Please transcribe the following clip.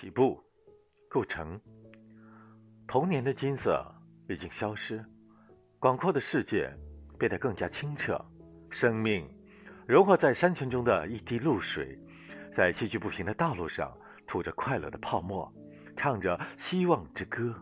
起步，构成，童年的金色已经消失，广阔的世界变得更加清澈，生命融化在山泉中的一滴露水，在崎岖不平的道路上吐着快乐的泡沫，唱着希望之歌。